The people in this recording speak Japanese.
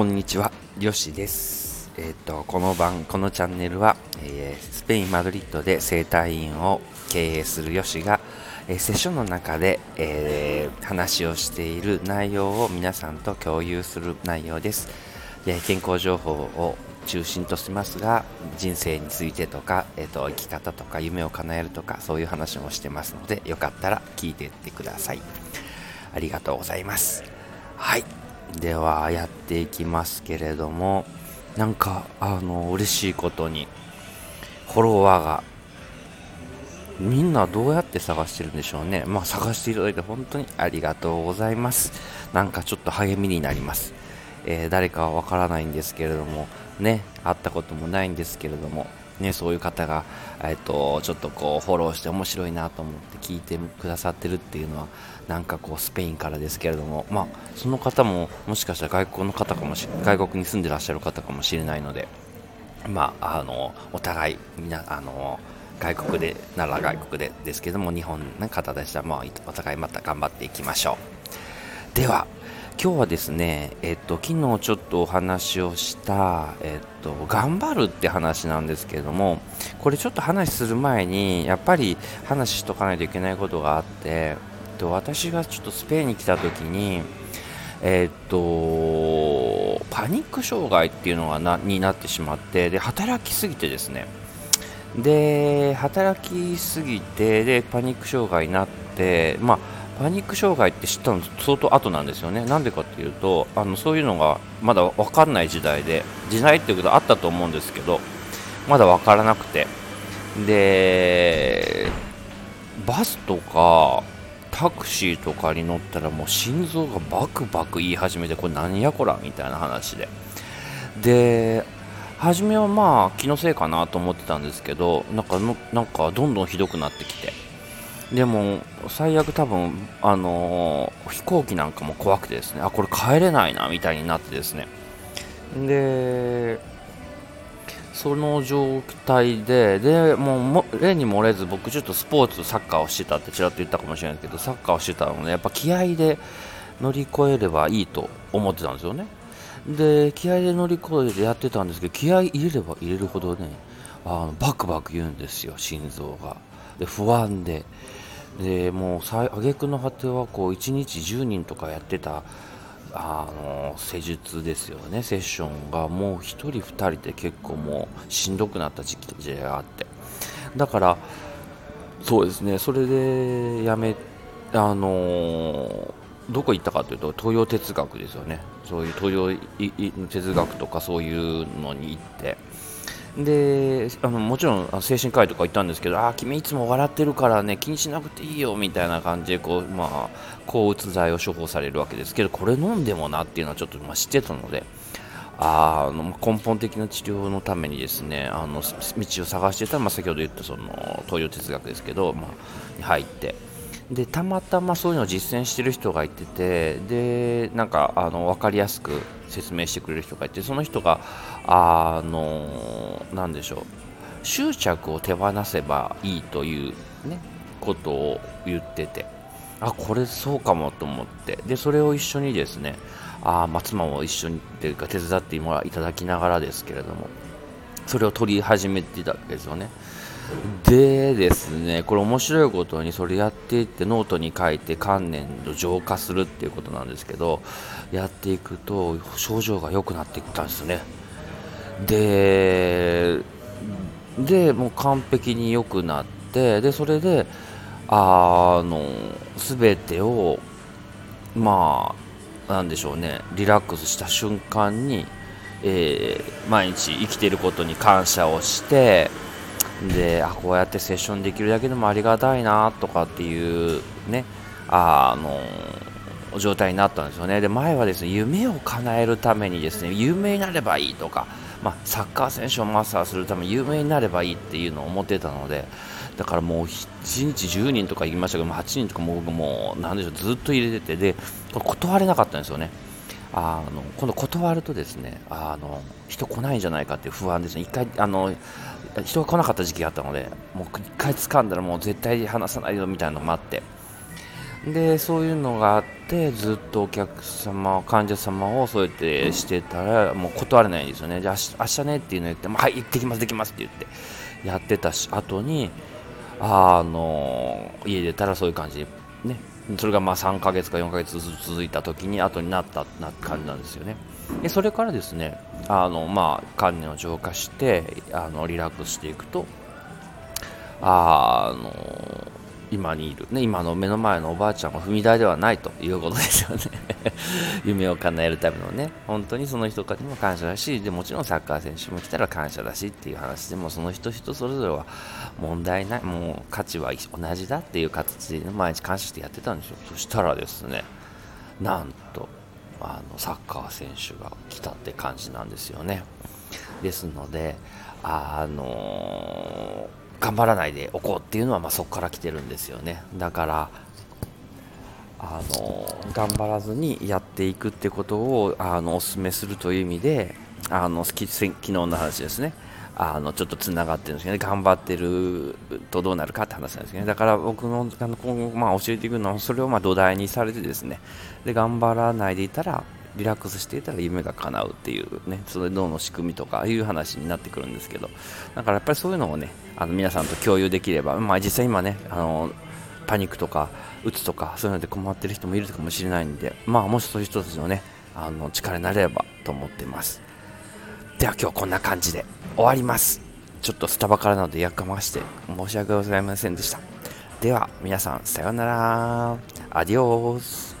こんにちは、よしです。えっ、と、この番、このチャンネルは、えースペイン・マドリッドで整体院を経営するよしが、えーセッションの中で、えー話をしている内容を皆さんと共有する内容です。で健康情報を中心としますが、人生についてとか、えーと、生き方とか夢を叶えるとか、そういう話もしてますので、よかったら聞いていってください。ありがとうございます。はい。では、やっていきますけれども、なんか、あの、嬉しいことに、フォロワーが、みんなどうやって探してるんでしょうね。まあ、探していただいて本当にありがとうございます。なんかちょっと励みになります。えー誰かはわからないんですけれども、ね、会ったこともないんですけれども、ね、そういう方が、えっと、ちょっとこう、フォローして面白いなと思って聞いてくださってるっていうのは、なんかこう、スペインからですけれども、まあ、その方も、もしかしたら外国の方かもし外国に住んでらっしゃる方かもしれないので、まあ、あの、お互い、みな、あの、外国で、なら外国でですけども、日本の方でしたら、まあ、お互いまた頑張っていきましょう。では、今日はですね、えっと、昨日ちょっとお話をした、えっと、頑張るって話なんですけれども、これちょっと話する前に、やっぱり話しとかないといけないことがあって、えっと、私がちょっとスペインに来た時に、えっと、パニック障害っていうのがなになってしまって、で、働きすぎてですね、で、働きすぎて、で、パニック障害になって、まあ、パニック障害って知ったの相当後なんですよね。なんでかっていうと、あの、そういうのがまだ分かんない時代で、時代っていうことあったと思うんですけど、まだ分からなくて。で、バスとか、タクシーとかに乗ったらもう心臓がバクバク言い始めて、これ何やこらみたいな話で。で、初めはまあ気のせいかなと思ってたんですけど、なんかのなんかどんどんひどくなってきて。でも、最悪多分、あのー飛行機なんかも怖くてですね、あ、これ帰れないな、みたいになってですね。で、その状態で、で、もう、例に漏れず、僕ちょっとスポーツ、サッカーをしてたってちらっと言ったかもしれないですけど、サッカーをしてたので、やっぱ気合で乗り越えればいいと思ってたんですよね。で、気合で乗り越えてやってたんですけど、気合入れれば入れるほどね、あのバクバク言うんですよ、心臓が。で、不安で。で、もう、最挙句の果ては、こう、1日10人とかやってた、あの、施術ですよね、セッションが、もう1人2人で結構もう、しんどくなった時期があって。だから、そうですね、それでやめ、あのどこ行ったかというと、東洋哲学ですよね、そういう東洋哲学とかそういうのに行って、であのもちろん精神科医とか行ったんですけど、あー君いつも笑ってるからね、気にしなくていいよみたいな感じでこう、まあ、抗うつ剤を処方されるわけですけど、これ飲んでもなっていうのはちょっと、まあ、知ってたので。あの根本的な治療のためにですねあの道を探してたら、まあ、先ほど言ったその東洋哲学ですけど、まあ、に入ってでたまたまそういうのを実践してる人がいててでなんかあの分かりやすく説明してくれる人がいてその人があのなんでしょう執着を手放せばいいという、ね、ことを言っててあこれそうかもと思ってでそれを一緒にですねあまあ妻も一緒にというか手伝ってもらいただきながらですけれどもそれを取り始めてたわけですよね。でですねこれ面白いことにそれやっていってノートに書いて観念を浄化するっていうことなんですけどやっていくと症状が良くなっていったんですね。ででもう完璧に良くなってでそれであの全てをまあなんでしょうねリラックスした瞬間に、えー毎日生きていることに感謝をしてであこうやってセッションできるだけでもありがたいなとかっていうねあの状態になったんですよね。で前はですね夢を叶えるためにですね有名になればいいとか、まあ、サッカー選手をマスターするために有名になればいいっていうのを思ってたのでだからもう1日10人とか行きましたけど8人とかも僕もうなんでしょうずっと入れててで断れなかったんですよね。あの今度断るとですねあの人来ないんじゃないかっていう不安ですね。一回あの人が来なかった時期があったのでもう一回掴んだらもう絶対離さないよみたいなのもあって。でそういうのがあってずっとお客様患者様をそうやってしてたらもう断れないんですよね。じゃあ明日ねっていうの言ってもはい行ってきますできますって言ってやってたし後にあの家出たらそういう感じでね。それがまあ3ヶ月か4ヶ月続いた時に後になったな感じなんですよね。でそれからですねあのまあ観念を浄化してあのリラックスしていくとあの今にいる、ね、今の目の前のおばあちゃんは踏み台ではないということですよね。夢を叶えるためのね。本当にその人たちにも感謝だしでもちろんサッカー選手も来たら感謝だしっていう話でもその人人それぞれは問題ないもう価値は同じだっていう形で毎日感謝してやってたんですよ。そしたらですねなんとのサッカー選手が来たって感じなんですよね。ですのであのー頑張らないでおこうっていうのはまあそこから来てるんですよね。だからあの頑張らずにやっていくってことをあのお勧めするという意味であの昨日の話ですね。あのちょっとつながってるんですけどね。頑張ってるとどうなるかって話なんですけどね。だから僕のあの今後、まあ、教えていくのはそれをま土台にされてですね。で頑張らないでいたらリラックスしていたら夢が叶うっていうね、それ脳の仕組みとかいう話になってくるんですけど、だからやっぱりそういうのをね、あの皆さんと共有できれば、まあ実際今ね、あの、パニックとか、うつとか、そういうので困ってる人もいるかもしれないんで、まあもしそういう人たちのね、あの、力になれればと思ってます。では今日こんな感じで終わります。ちょっとスタバからなのでやかまして申し訳ございませんでした。では皆さんさようなら。アディオース。